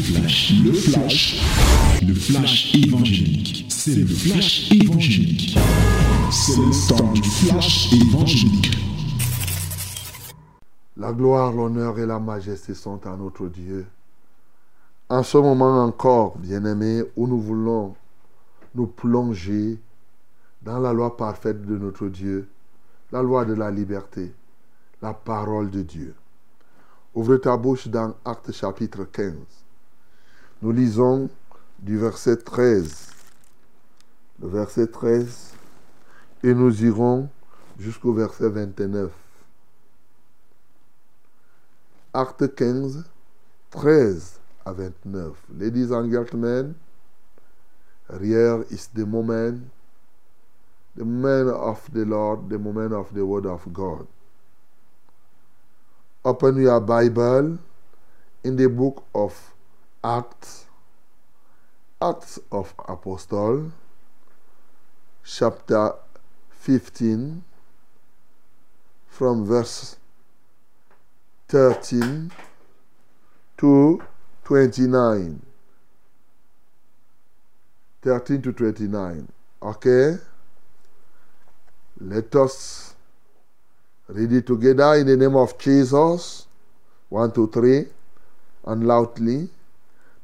flash, le flash, le flash évangélique. C'est le flash évangélique. C'est le temps du flash évangélique. La gloire, l'honneur et la majesté sont à notre Dieu. En ce moment encore, bien-aimés, où nous voulons nous plonger dans la loi parfaite de notre Dieu, la loi de la liberté, la parole de Dieu. Ouvre ta bouche dans Acte chapitre 15. Nous lisons du verset 13. Le verset 13. Et nous irons jusqu'au verset 29. Acte 15, 13 à 29. Ladies and gentlemen, here is the moment, the moment of the Lord, the moment of the word of God. Open your Bible in the book of Acts, Acts of Apostle, chapter 15, from verse 13 to 29. 13 to 29. Okay? Let us read it together in the name of Jesus. One, two, three. And loudly.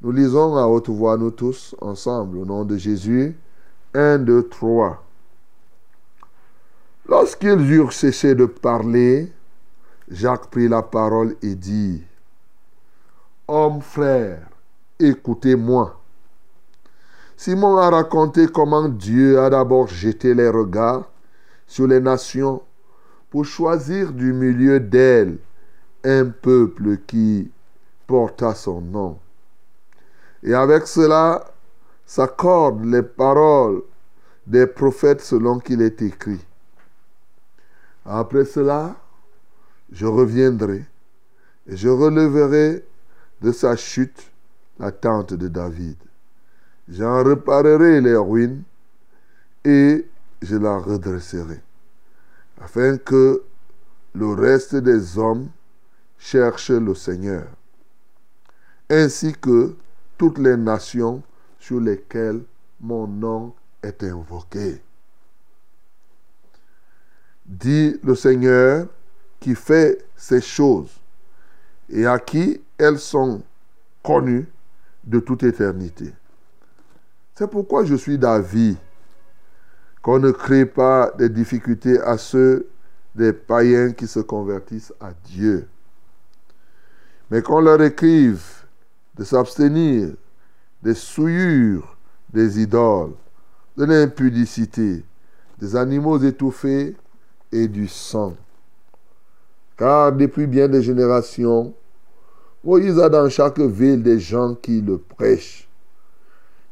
Nous lisons à haute voix, nous tous, ensemble, au nom de Jésus. Un, deux, trois. Lorsqu'ils eurent cessé de parler, Jacques prit la parole et dit, Homme frère, écoutez-moi. Simon a raconté comment Dieu a d'abord jeté les regards sur les nations pour choisir du milieu d'elles un peuple qui porta son nom. Et avec cela s'accordent les paroles des prophètes selon qu'il est écrit. Après cela, je reviendrai et je releverai de sa chute la tente de David. J'en réparerai les ruines et je la redresserai, afin que le reste des hommes cherche le Seigneur, ainsi que toutes les nations sur lesquelles mon nom est invoqué. Dit le Seigneur qui fait ces choses et à qui elles sont connues de toute éternité. C'est pourquoi je suis d'avis qu'on ne crée pas des difficultés à ceux des païens qui se convertissent à Dieu, mais qu'on leur écrive de s'abstenir des souillures des idoles, de l'impudicité, des animaux étouffés et du sang. Car depuis bien des générations, Moïse a dans chaque ville des gens qui le prêchent.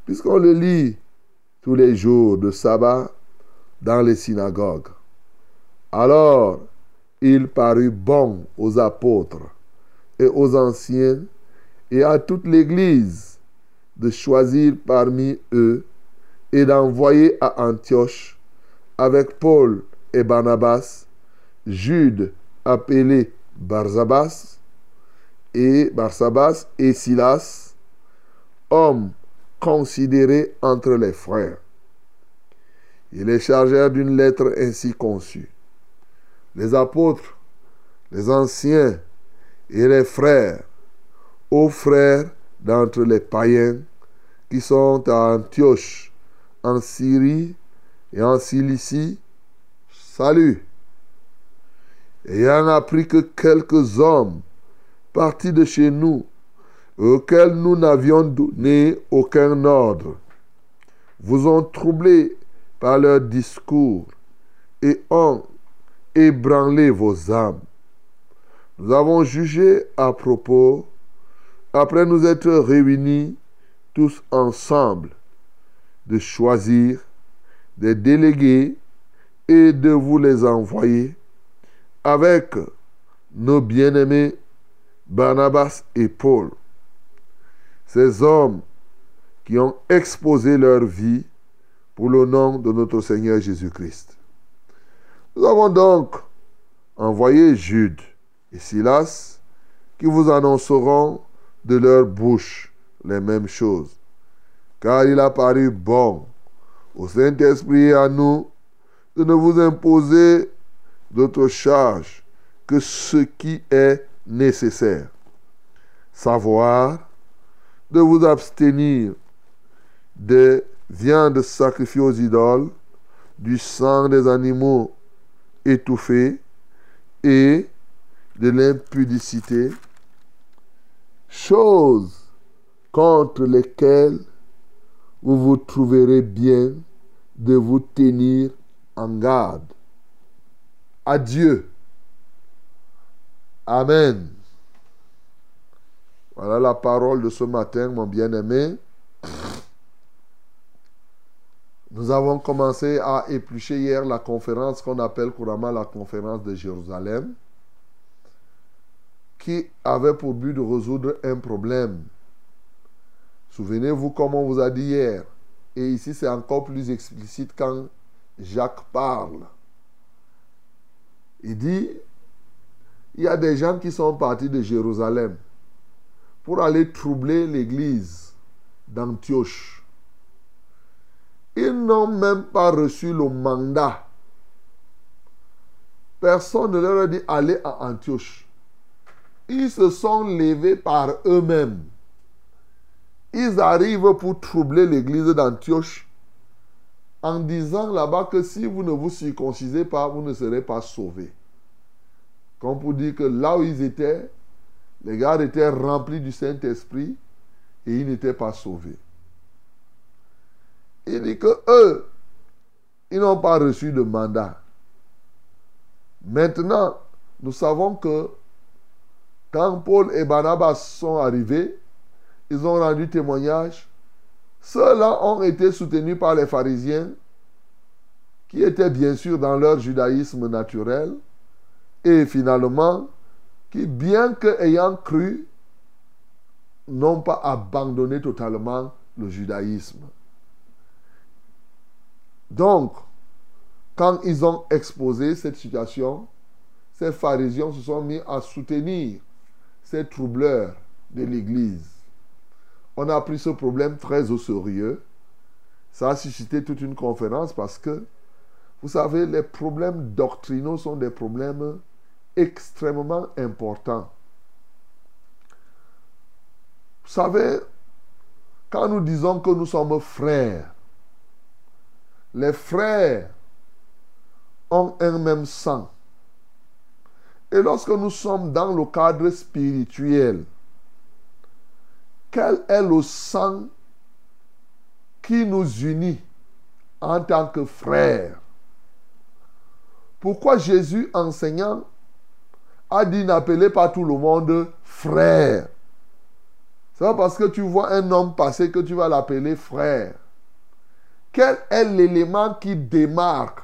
Puisqu'on le lit tous les jours de sabbat dans les synagogues. Alors, il parut bon aux apôtres et aux anciens et à toute l'Église de choisir parmi eux et d'envoyer à Antioche avec Paul et Barnabas, Jude appelé Barsabas et Barsabas et Silas, hommes considérés entre les frères. Ils les chargèrent d'une lettre ainsi conçue. Les apôtres, les anciens et les frères, aux frères d'entre les païens qui sont à Antioche, en Syrie et en Cilicie, salut. Ayant appris que quelques hommes partis de chez nous, auxquels nous n'avions donné aucun ordre, vous ont troublé par leur discours et ont ébranlé vos âmes. Nous avons jugé à propos, après nous être réunis tous ensemble, de choisir des délégués et de vous les envoyer avec nos bien-aimés Barnabas et Paul, ces hommes qui ont exposé leur vie pour le nom de notre Seigneur Jésus-Christ. Nous avons donc envoyé Jude et Silas qui vous annonceront de leur bouche les mêmes choses. Car il a paru bon au Saint-Esprit et à nous de ne vous imposer d'autre charge que ce qui est nécessaire. Savoir de vous abstenir des viandes sacrifiées aux idoles, du sang des animaux étouffés et de l'impudicité, choses contre lesquelles vous vous trouverez bien de vous tenir en garde. Adieu. Amen. Voilà la parole de ce matin, mon bien-aimé. Nous avons commencé à éplucher hier la conférence qu'on appelle couramment la conférence de Jérusalem, qui avait pour but de résoudre un problème. Souvenez-vous comme on vous a dit hier. Et ici, c'est encore plus explicite quand Jacques parle. Il dit, il y a des gens qui sont partis de Jérusalem pour aller troubler l'église d'Antioche. Ils n'ont même pas reçu le mandat. Personne ne leur a dit aller à Antioche. Ils se sont levés par eux-mêmes. Ils arrivent pour troubler l'église d'Antioche en disant là-bas que si vous ne vous circoncisez pas, vous ne serez pas sauvés. Comme pour dire que là où ils étaient, les gars étaient remplis du Saint-Esprit et ils n'étaient pas sauvés. Il dit que eux, ils n'ont pas reçu de mandat. Maintenant, nous savons que quand Paul et Barnabas sont arrivés, ils ont rendu témoignage. Ceux-là ont été soutenus par les pharisiens, qui étaient bien sûr dans leur judaïsme naturel, et finalement, qui, bien qu'ayant cru, n'ont pas abandonné totalement le judaïsme. Donc, quand ils ont exposé cette situation, ces pharisiens se sont mis à soutenir ces troubleurs de l'Église. On a pris ce problème très au sérieux. Ça a suscité toute une conférence parce que, vous savez, les problèmes doctrinaux sont des problèmes extrêmement importants. Vous savez, quand nous disons que nous sommes frères, les frères ont un même sang. Et lorsque nous sommes dans le cadre spirituel, quel est le sang qui nous unit en tant que frères? Pourquoi Jésus enseignant a dit n'appelez pas tout le monde frère? C'est pas parce que tu vois un homme passer que tu vas l'appeler frère. Quel est l'élément qui démarque?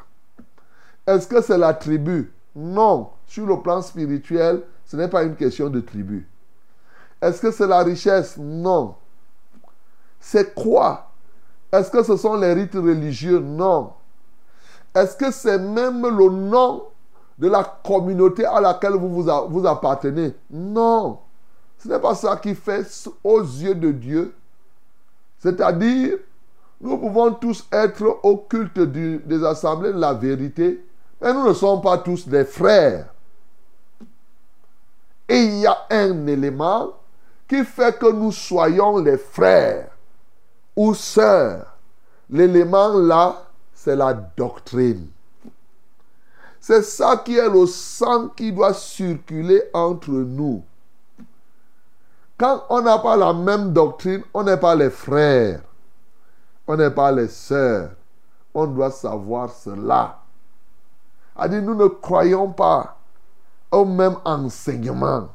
Est-ce que c'est la tribu? Non. Sur le plan spirituel, ce n'est pas une question de tribu. Est-ce que c'est la richesse? Non. C'est quoi? Est-ce que ce sont les rites religieux? Non. Est-ce que c'est même le nom de la communauté à laquelle vous, appartenez? Non. Ce n'est pas ça qui fait aux yeux de Dieu. C'est-à-dire, nous pouvons tous être au culte des assemblées de la vérité, mais nous ne sommes pas tous des frères. Il y a un élément qui fait que nous soyons les frères ou sœurs. L'élément là, c'est la doctrine. C'est ça qui est le sang qui doit circuler entre nous. Quand on n'a pas la même doctrine, on n'est pas les frères. On n'est pas les sœurs. On doit savoir cela. A dit, nous ne croyons pas au même enseignement.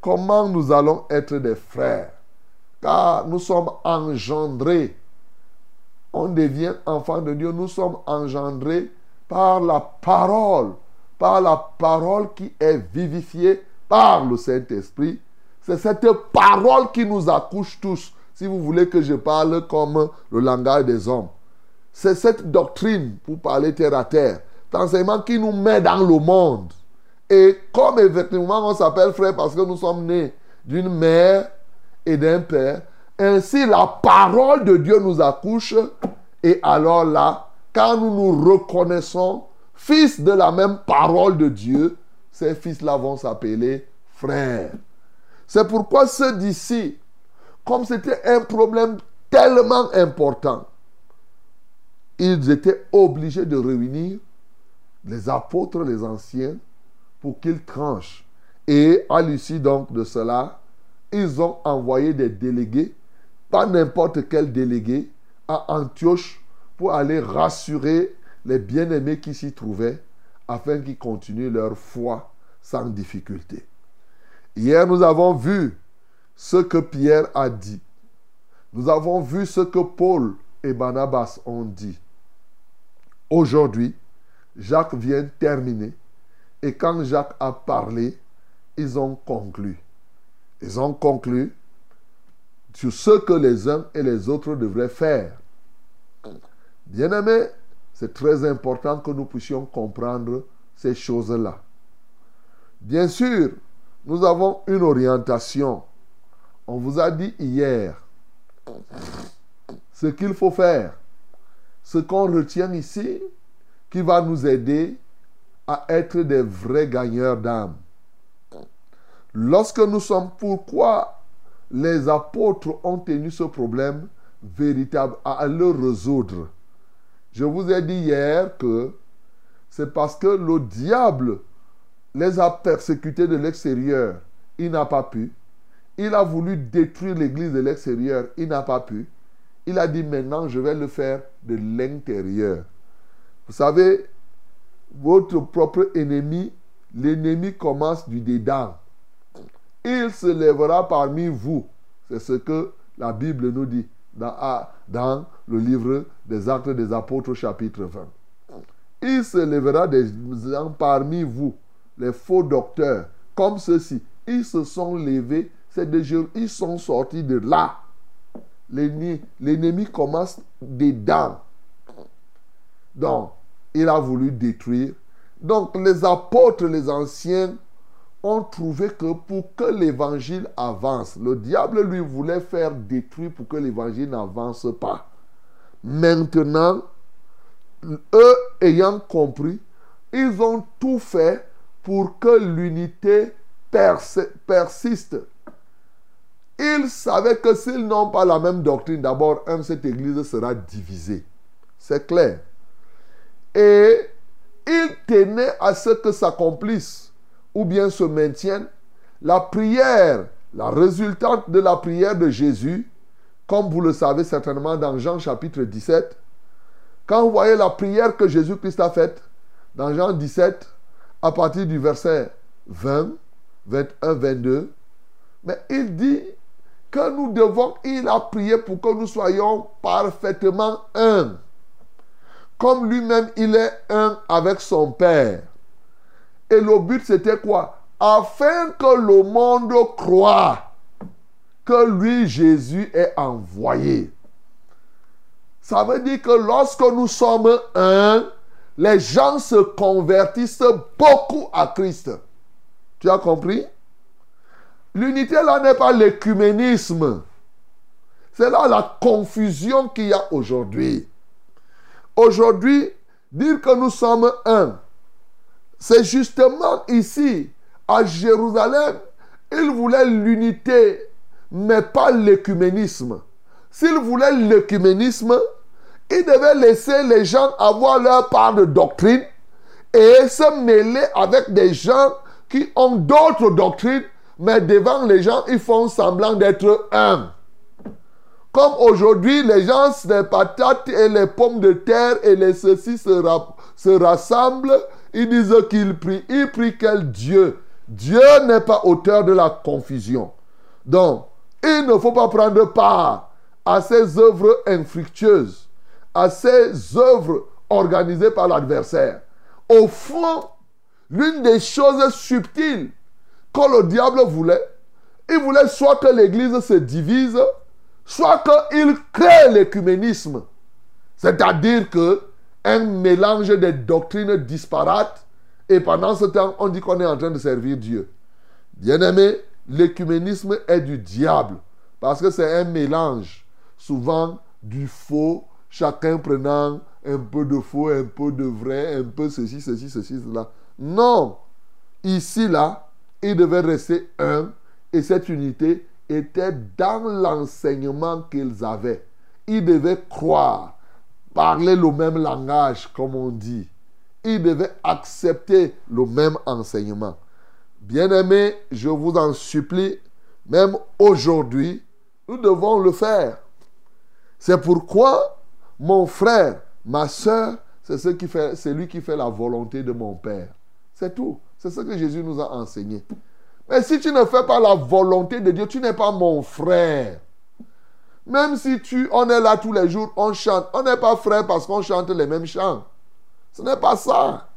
Comment nous allons être des frères? Car nous sommes engendrés. On devient enfant de Dieu. Nous sommes engendrés par la parole. Par la parole qui est vivifiée par le Saint-Esprit. C'est cette parole qui nous accouche tous si vous voulez que je parle comme le langage des hommes. C'est cette doctrine, pour parler terre à terre, enseignement qui nous met dans le monde. Et comme effectivement on s'appelle frère parce que nous sommes nés d'une mère et d'un père, Ainsi, la parole de Dieu nous accouche. Et alors là, quand nous nous reconnaissons fils de la même parole de Dieu, ces fils-là vont s'appeler frères. C'est pourquoi ceux d'ici, comme c'était un problème tellement important, ils étaient obligés de réunir les apôtres, les anciens, pour qu'ils tranchent. Et à l'issue donc de cela, ils ont envoyé des délégués, pas n'importe quel délégué, à Antioche pour aller rassurer les bien-aimés qui s'y trouvaient afin qu'ils continuent leur foi sans difficulté. Hier, nous avons vu ce que Pierre a dit. Nous avons vu ce que Paul et Barnabas ont dit. Aujourd'hui, Jacques vient terminer. Et quand Jacques a parlé, ils ont conclu. Ils ont conclu sur ce que les uns et les autres devraient faire. Bien-aimés, c'est très important que nous puissions comprendre ces choses-là. Bien sûr, nous avons une orientation. On vous a dit hier ce qu'il faut faire. Ce qu'on retient ici qui va nous aider à être des vrais gagneurs d'âme. Lorsque nous sommes, pourquoi les apôtres ont tenu ce problème véritable à le résoudre? Je vous ai dit hier que c'est parce que le diable les a persécutés de l'extérieur. Il n'a pas pu. Il a voulu détruire l'église de l'extérieur. Il n'a pas pu. Il a dit maintenant, je vais le faire de l'intérieur. Vous savez, votre propre ennemi, l'ennemi commence du dedans. Il se lèvera parmi vous. C'est ce que la Bible nous dit dans, le livre des Actes des Apôtres chapitre 20. Il se lèvera des parmi vous les faux docteurs, comme ceux-ci, ils se sont levés, c'est des jours, ils sont sortis de là. L'ennemi commence dedans. Donc, il a voulu détruire. Donc, les apôtres, les anciens, ont trouvé que pour que l'évangile avance, le diable lui voulait faire détruire pour que l'évangile n'avance pas. Maintenant, eux ayant compris, ils ont tout fait pour que l'unité persiste. Ils savaient que s'ils n'ont pas la même doctrine, d'abord, cette église sera divisée. C'est clair. Et ils tenaient à ce que s'accomplisse ou bien se maintienne la prière, la résultante de la prière de Jésus, comme vous le savez certainement dans Jean chapitre 17. Quand vous voyez la prière que Jésus-Christ a faite, dans Jean 17, à partir du verset 20, 21, 22, mais il dit que nous devons, il a prié pour que nous soyons parfaitement un. Comme lui-même, il est un avec son Père. Et le but, c'était quoi? Afin que le monde croit que lui, Jésus, est envoyé. Ça veut dire que lorsque nous sommes un, les gens se convertissent beaucoup à Christ. Tu as compris? L'unité là n'est pas l'écuménisme. C'est là la confusion qu'il y a aujourd'hui. Aujourd'hui, dire que nous sommes un, c'est justement ici, à Jérusalem, il voulait l'unité, mais pas l'écuménisme. S'il voulait l'écuménisme, il devait laisser les gens avoir leur part de doctrine et se mêler avec des gens qui ont d'autres doctrines, mais devant les gens, ils font semblant d'être un. Comme aujourd'hui, les gens, les patates et les pommes de terre et les ceci se, se rassemblent, ils disent qu'ils prient. Ils prient quel Dieu? Dieu n'est pas auteur de la confusion. Donc, il ne faut pas prendre part à ces œuvres infructueuses à ces œuvres organisées par l'adversaire. Au fond, l'une des choses subtiles que le diable voulait, il voulait soit que l'Église se divise, soit qu'il crée l'écuménisme. C'est-à-dire que un mélange de doctrines disparates et pendant ce temps, on dit qu'on est en train de servir Dieu. Bien-aimé, l'écuménisme est du diable Parce que c'est un mélange, souvent du faux, chacun prenant un peu de faux, un peu de vrai, un peu ceci, ceci, ceci, cela. Non. Ici, là, il devait rester un et cette unité était dans l'enseignement qu'ils avaient. Ils devaient croire, parler le même langage, comme on dit. Ils devaient accepter le même enseignement. Bien-aimés, je vous en supplie, même aujourd'hui, nous devons le faire. C'est pourquoi mon frère, ma soeur, c'est ce c'est lui qui fait la volonté de mon Père. C'est tout. C'est ce que Jésus nous a enseigné. Mais si tu ne fais pas la volonté de Dieu, tu n'es pas mon frère. Même si tu, on est là tous les jours, on chante. On n'est pas frère parce qu'on chante les mêmes chants. Ce n'est pas ça.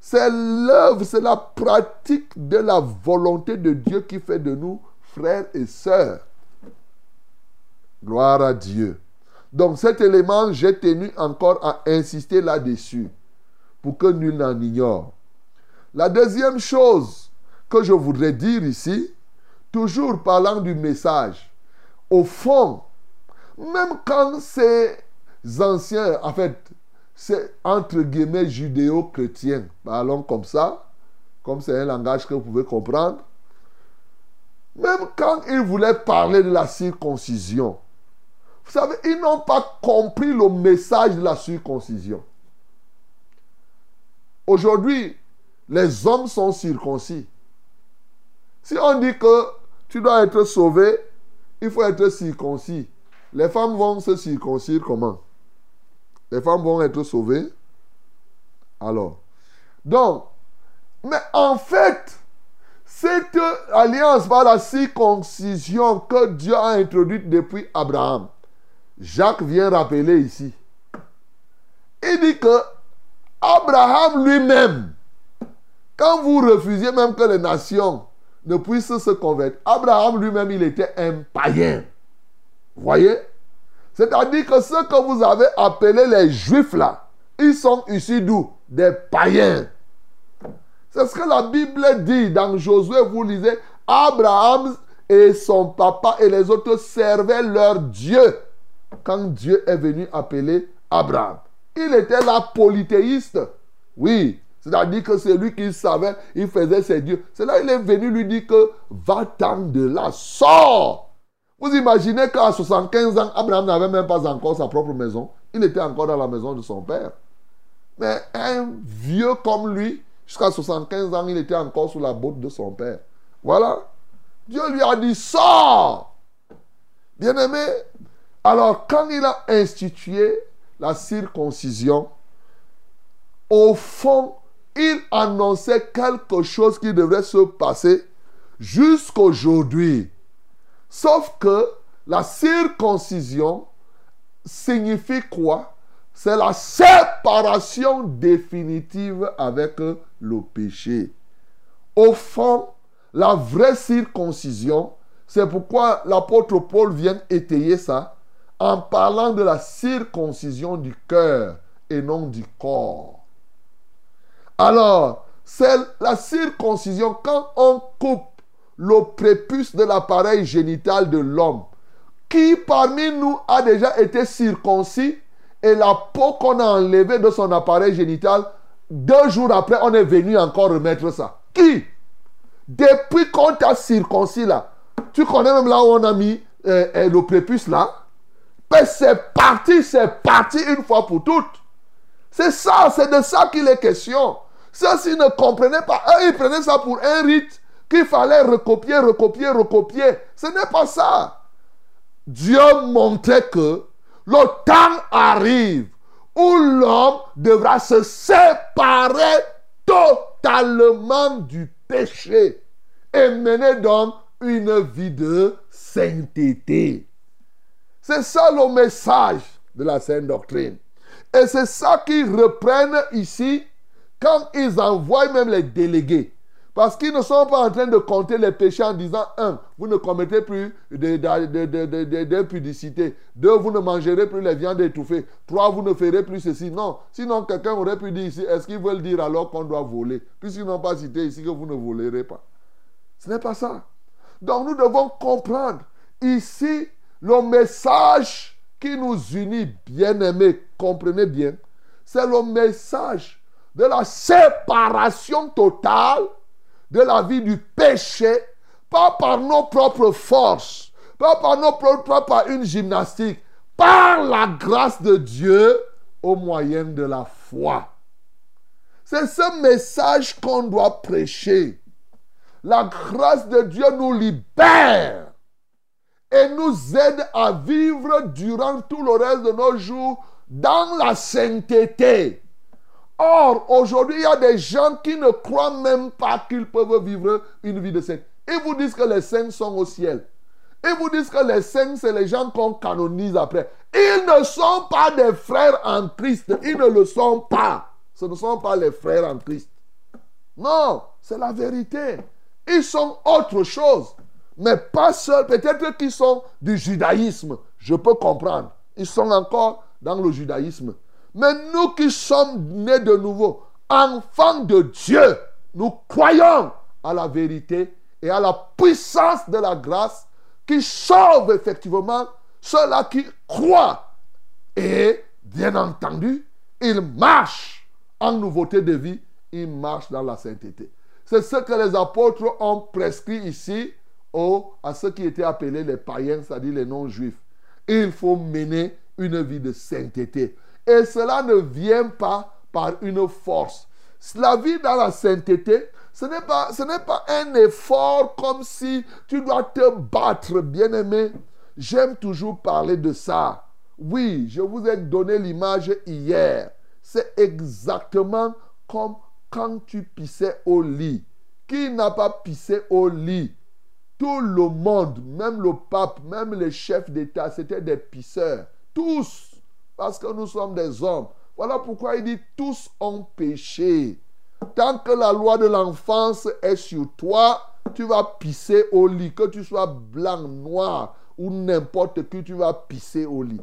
C'est l'œuvre, c'est la pratique de la volonté de Dieu qui fait de nous frères et sœurs. Gloire à Dieu. Donc cet élément, j'ai tenu encore à insister là-dessus pour que nul n'en ignore. La deuxième chose que je voudrais dire ici, toujours parlant du message, au fond, même quand ces anciens, en fait, c'est entre guillemets judéo-chrétiens, parlons comme ça, comme c'est un langage que vous pouvez comprendre, même quand ils voulaient parler de la circoncision, vous savez, ils n'ont pas compris le message de la circoncision. Aujourd'hui, les hommes sont circoncis. Si on dit que tu dois être sauvé, il faut être circoncis. Les femmes vont se circoncire comment? Les femmes vont être sauvées? Alors, donc, mais en fait, cette alliance par la circoncision que Dieu a introduite depuis Abraham, Jacques vient rappeler ici. Il dit que Abraham lui-même, quand vous refusiez même que les nations ne puissent se convertir, Abraham lui-même, il était un païen. Voyez? C'est-à-dire que ceux que vous avez appelés les juifs là, ils sont ici d'où? Des païens. C'est ce que la Bible dit dans Josué. Vous lisez, Abraham et son papa et les autres servaient leur Dieu quand Dieu est venu appeler Abraham. Il était là polythéiste. Oui, c'est-à-dire que c'est lui qui savait, il faisait ses dieux. C'est là qu'il est venu lui dire que va-t'en de là, sors. Vous imaginez qu'à 75 ans, Abraham n'avait même pas encore sa propre maison. Il était encore dans la maison de son père. Mais un vieux comme lui, jusqu'à 75 ans, il était encore sous la botte de son père. Voilà. Dieu lui a dit, sors. Bien-aimé, alors, quand il a institué la circoncision, au fond, il annonçait quelque chose qui devrait se passer jusqu'aujourd'hui. Sauf que la circoncision signifie quoi? C'est la séparation définitive avec le péché. Au fond, la vraie circoncision, c'est pourquoi l'apôtre Paul vient étayer ça en parlant de la circoncision du cœur et non du corps. Alors, c'est la circoncision quand on coupe le prépuce de l'appareil génital de l'homme. Qui parmi nous a déjà été circoncis et la peau qu'on a enlevée de son appareil génital, deux jours après, on est venu encore remettre ça. Qui? Depuis qu'on t'a circoncis là, tu connais même là où on a mis euh, euh, le prépuce là? Mais c'est parti, c'est parti une fois pour toutes. C'est ça, c'est de ça qu'il est question. S'ils ne comprenaient pas, eux, ils prenaient ça pour un rite qu'il fallait recopier, recopier, recopier. Ce n'est pas ça. Dieu montrait que le temps arrive où l'homme devra se séparer totalement du péché et mener donc une vie de sainteté. C'est ça le message de la Sainte Doctrine. Et c'est ça qu'ils reprennent ici quand ils envoient même les délégués. Parce qu'ils ne sont pas en train de compter les péchés en disant, un, vous ne commettez plus d'impudicité. Deux, vous ne mangerez plus les viandes étouffées. Trois, vous ne ferez plus ceci. Non. Sinon, quelqu'un aurait pu dire ici, est-ce qu'ils veulent dire alors qu'on doit voler? Puisqu'ils n'ont pas cité ici que vous ne volerez pas. Ce n'est pas ça. Donc nous devons comprendre Ici, le message qui nous unit, bien-aimés, comprenez bien, c'est le message de la séparation totale de la vie du péché, pas par nos propres forces, pas par nos propres, par une gymnastique, par la grâce de Dieu au moyen de la foi. C'est ce message qu'on doit prêcher. La grâce de Dieu nous libère et nous aide à vivre durant tout le reste de nos jours dans la sainteté. Or, aujourd'hui, il y a des gens qui ne croient même pas qu'ils peuvent vivre une vie de saint. Ils vous disent que les saints sont au ciel. Ils vous disent que les saints, c'est les gens qu'on canonise après. Ils ne sont pas des frères en Christ. Ils ne le sont pas. Ce ne sont pas les frères en Christ. Non, c'est la vérité. Ils sont autre chose. Mais pas seuls. Peut-être qu'ils sont du judaïsme. Je peux comprendre. Ils sont encore dans le judaïsme. Mais nous qui sommes nés de nouveau, enfants de Dieu, nous croyons à la vérité et à la puissance de la grâce qui sauve effectivement ceux-là qui croient. Et bien entendu, ils marchent en nouveauté de vie, ils marchent dans la sainteté. C'est ce que les apôtres ont prescrit ici aux, à ceux qui étaient appelés les païens, c'est-à-dire les non-juifs. Il faut mener une vie de sainteté. Et cela ne vient pas par une force. La vie dans la sainteté, ce n'est pas, ce n'est pas un effort comme si tu dois te battre, bien-aimé. J'aime toujours parler de ça. Oui, je vous ai donné l'image hier. C'est exactement comme quand tu pissais au lit. Qui n'a pas pissé au lit? Tout le monde, même le pape, même les chefs d'État, c'était des pisseurs. Tous. Parce que nous sommes des hommes. Voilà pourquoi il dit tous ont péché. Tant que la loi de l'enfance est sur toi, tu vas pisser au lit. Que tu sois blanc, noir ou n'importe qui, tu vas pisser au lit.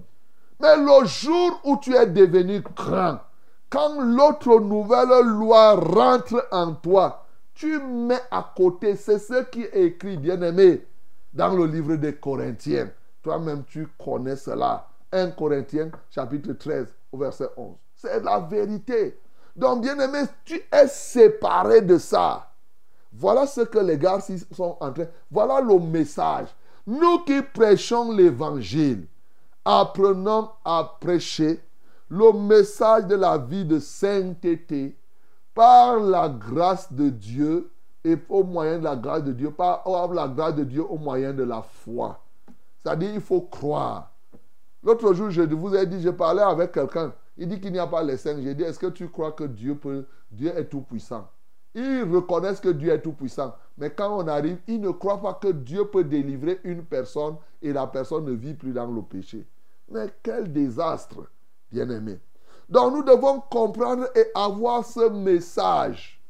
Mais le jour où tu es devenu grand, quand l'autre nouvelle loi rentre en toi, tu mets à côté, c'est ce qui est écrit, bien-aimé, dans le livre des Corinthiens. Toi-même, tu connais cela. 1 Corinthiens, chapitre 13, au verset 11. C'est la vérité. Donc, bien-aimé, tu es séparé de ça. Voilà ce que les gars sont en train. Voilà le message. Nous qui prêchons l'évangile, apprenons à prêcher le message de la vie de sainteté par la grâce de Dieu et au moyen de la grâce de Dieu, par la grâce de Dieu au moyen de la foi. C'est-à-dire, il faut croire. L'autre jour, je vous ai dit, je parlais avec quelqu'un. Il dit qu'il n'y a pas les saints. J'ai dit, est-ce que tu crois que Dieu, peut, Dieu est tout-puissant? Ils reconnaissent que Dieu est tout-puissant. Mais quand on arrive, ils ne croient pas que Dieu peut délivrer une personne et la personne ne vit plus dans le péché. Mais quel désastre, bien-aimé. Donc nous devons comprendre et avoir ce message.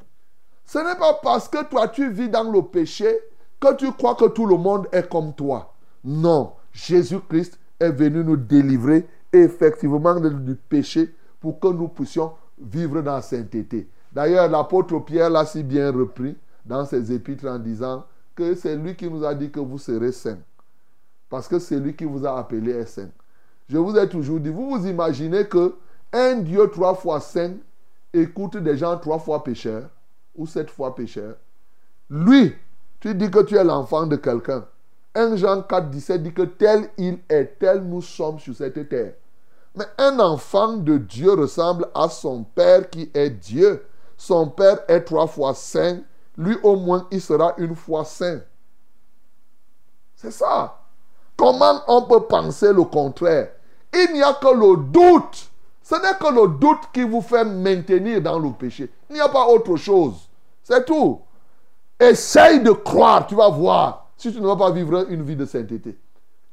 Ce n'est pas parce que toi tu vis dans le péché que tu crois que tout le monde est comme toi. Non, Jésus-Christ est venu nous délivrer effectivement du péché pour que nous puissions vivre dans la sainteté. D'ailleurs, l'apôtre Pierre l'a si bien repris dans ses épîtres en disant que c'est lui qui nous a dit que vous serez saints. Parce que c'est lui qui vous a appelé est saint. Je vous ai toujours dit, vous vous imaginez que un Dieu trois fois saint écoute des gens trois fois pécheurs ou sept fois pécheurs. Lui, tu dis que tu es l'enfant de quelqu'un. 1 Jean 4, 17 dit que tel il est, tel nous sommes sur cette terre. Mais un enfant de Dieu ressemble à son Père qui est Dieu. Son Père est trois fois saint. Lui au moins, il sera une fois saint. C'est ça. Comment on peut penser le contraire? Il n'y a que le doute. Ce n'est que le doute qui vous fait maintenir dans le péché. Il n'y a pas autre chose. C'est tout. Essaye de croire, tu vas voir si tu ne vas pas vivre une vie de sainteté.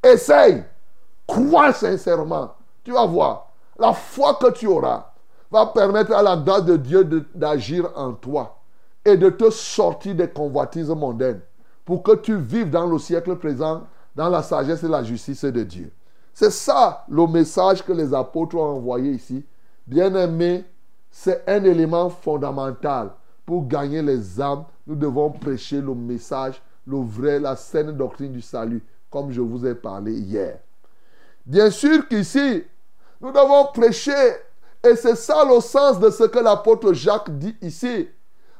Essaye. Crois sincèrement. Tu vas voir. La foi que tu auras va permettre à la grâce de Dieu d'agir en toi et de te sortir des convoitises mondaines pour que tu vives dans le siècle présent, dans la sagesse et la justice de Dieu. C'est ça le message que les apôtres ont envoyé ici. Bien-aimé, c'est un élément fondamental pour gagner les âmes. Nous devons prêcher le message le la saine doctrine du salut. comme je vous ai parlé hier. Bien sûr qu'ici, nous devons prêcher, et c'est ça le sens de ce que l'apôtre Jacques dit ici,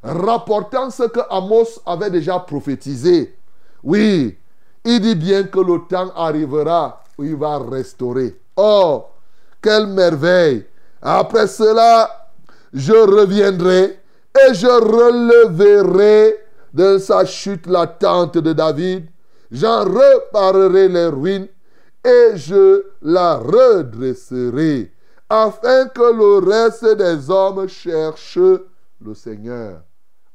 rapportant ce que Amos avait déjà prophétisé. Oui, il dit bien que le temps arrivera où il va restaurer. Oh, quelle merveille! Après cela, je reviendrai et je releverai de sa chute la tente de David. J'en reparerai les ruines et je la redresserai, afin que le reste des hommes cherche le Seigneur.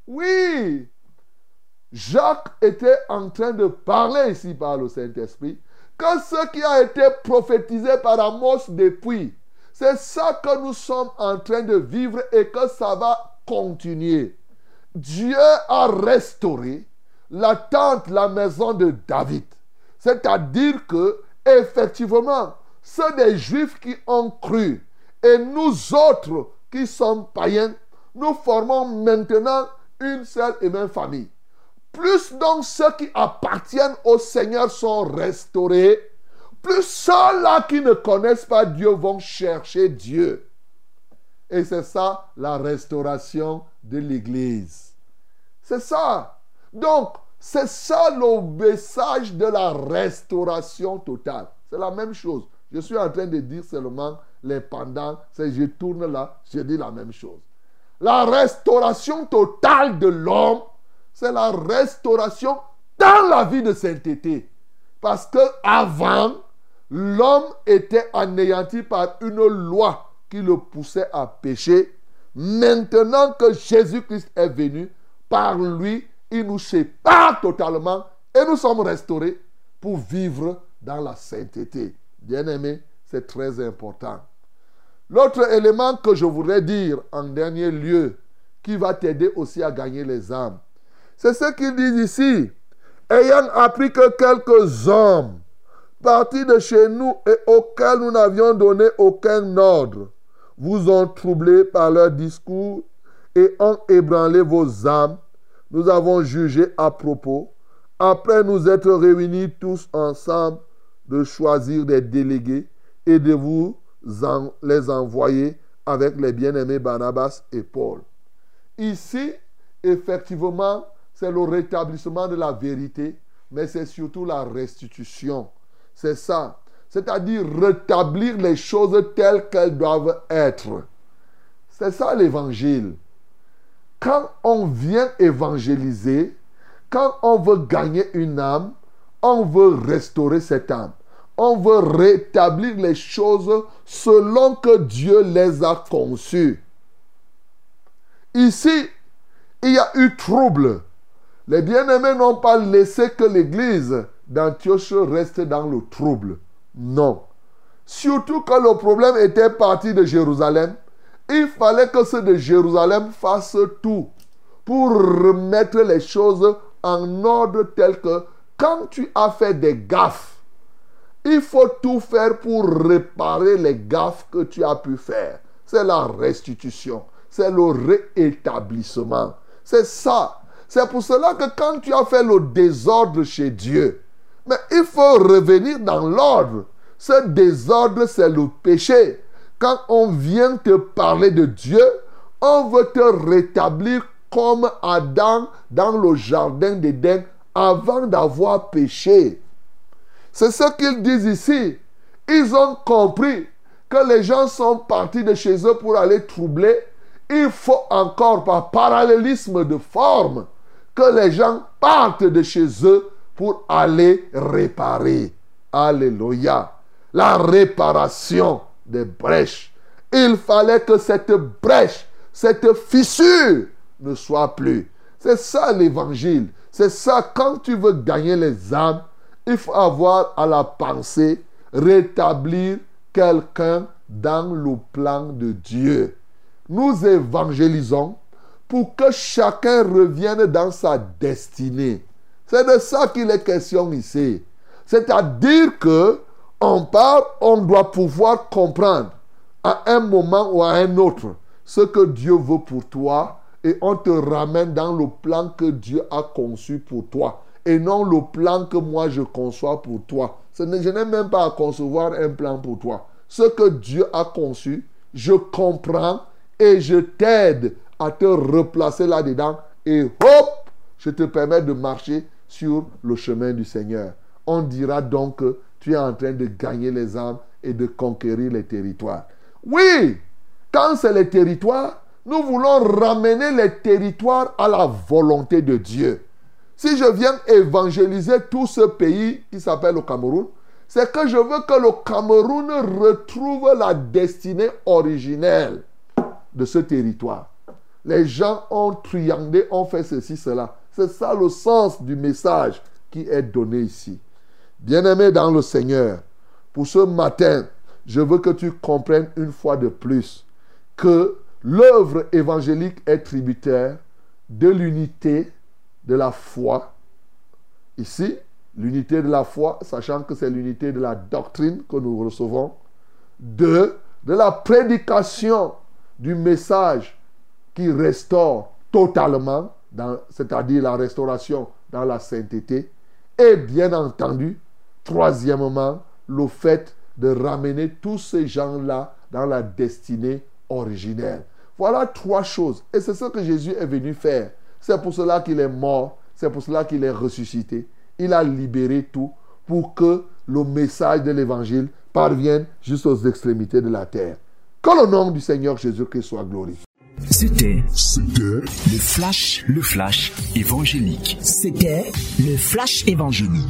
Oui, Jacques était en train de parler ici par le Saint-Esprit que ce qui a été prophétisé par Amos depuis, c'est ça que nous sommes en train de vivre et que ça va continuer. Dieu a restauré la tente, la maison de David. C'est-à-dire que, effectivement, ceux des Juifs qui ont cru et nous autres qui sommes païens, nous formons maintenant une seule et même famille. Plus donc ceux qui appartiennent au Seigneur sont restaurés, plus ceux-là qui ne connaissent pas Dieu vont chercher Dieu. Et c'est ça la restauration de l'Église. C'est ça. Donc, c'est ça le message de la restauration totale. C'est la même chose. Je suis en train de dire seulement les pendants. Je tourne là, je dis la même chose. La restauration totale de l'homme, c'est la restauration dans la vie de sainteté. Parce que avant, l'homme était anéanti par une loi qui le poussait à pécher. Maintenant que Jésus-Christ est venu, par lui, il nous sépare totalement et nous sommes restaurés pour vivre dans la sainteté. Bien-aimé, c'est très important. L'autre élément que je voudrais dire en dernier lieu, qui va t'aider aussi à gagner les âmes, c'est ce qu'il dit ici. Ayant appris que quelques hommes partis de chez nous et auxquels nous n'avions donné aucun ordre, vous ont troublé par leur discours et ont ébranlé vos âmes, nous avons jugé à propos, après nous être réunis tous ensemble, de choisir des délégués et de vous les envoyer avec les bien-aimés Barnabas et Paul. Ici, effectivement, c'est le rétablissement de la vérité, mais c'est surtout la restitution. C'est ça. C'est-à-dire rétablir les choses telles qu'elles doivent être. C'est ça l'évangile. Quand on vient évangéliser, quand on veut gagner une âme, on veut restaurer cette âme. On veut rétablir les choses selon que Dieu les a conçues. Ici, il y a eu trouble. Les bien-aimés n'ont pas laissé que l'église d'Antioche reste dans le trouble. Non. Surtout quand le problème était parti de Jérusalem, il fallait que ceux de Jérusalem fassent tout pour remettre les choses en ordre tel que quand tu as fait des gaffes, il faut tout faire pour réparer les gaffes que tu as pu faire. C'est la restitution, c'est le réétablissement. C'est ça. C'est pour cela que quand tu as fait le désordre chez Dieu, mais il faut revenir dans l'ordre. Ce désordre, c'est le péché. Quand on vient te parler de Dieu, on veut te rétablir comme Adam dans le jardin d'Éden avant d'avoir péché. C'est ce qu'ils disent ici. Ils ont compris que les gens sont partis de chez eux pour aller troubler. Il faut encore, par parallélisme de forme, que les gens partent de chez eux pour aller réparer. Alléluia. La réparation des brèches. Il fallait que cette brèche, cette fissure ne soit plus. C'est ça l'évangile. C'est ça, quand tu veux gagner les âmes, il faut avoir à la pensée rétablir quelqu'un dans le plan de Dieu. Nous évangélisons pour que chacun revienne dans sa destinée. C'est de ça qu'il est question ici. C'est-à-dire que on parle, on doit pouvoir comprendre à un moment ou à un autre ce que Dieu veut pour toi et on te ramène dans le plan que Dieu a conçu pour toi. et non le plan que moi je conçois pour toi. je n'ai même pas à concevoir un plan pour toi. Ce que Dieu a conçu, je comprends et je t'aide à te replacer là-dedans et hop, je te permets de marcher sur le chemin du Seigneur. On dira donc que en train de gagner les âmes et de conquérir les territoires. Oui, quand c'est les territoires, nous voulons ramener les territoires à la volonté de Dieu. Si je viens évangéliser tout ce pays qui s'appelle le Cameroun, c'est que je veux que le Cameroun retrouve la destinée originelle de ce territoire. Les gens ont triandé, ont fait ceci, cela. C'est ça le sens du message qui est donné ici. Bien-aimé dans le Seigneur, pour ce matin, je veux que tu comprennes une fois de plus que l'œuvre évangélique est tributaire de l'unité de la foi. Ici, l'unité de la foi, sachant que c'est l'unité de la doctrine que nous recevons. De la prédication du message qui restaure totalement, c'est-à-dire la restauration dans la sainteté. Et bien entendu, troisièmement, le fait de ramener tous ces gens-là dans la destinée originelle. Voilà trois choses. Et c'est ce que Jésus est venu faire. C'est pour cela qu'il est mort. C'est pour cela qu'il est ressuscité. Il a libéré tout pour que le message de l'évangile parvienne jusqu'aux extrémités de la terre. Que le nom du Seigneur Jésus-Christ soit glorifié. C'était, le flash, le flash évangélique. C'était le flash évangélique.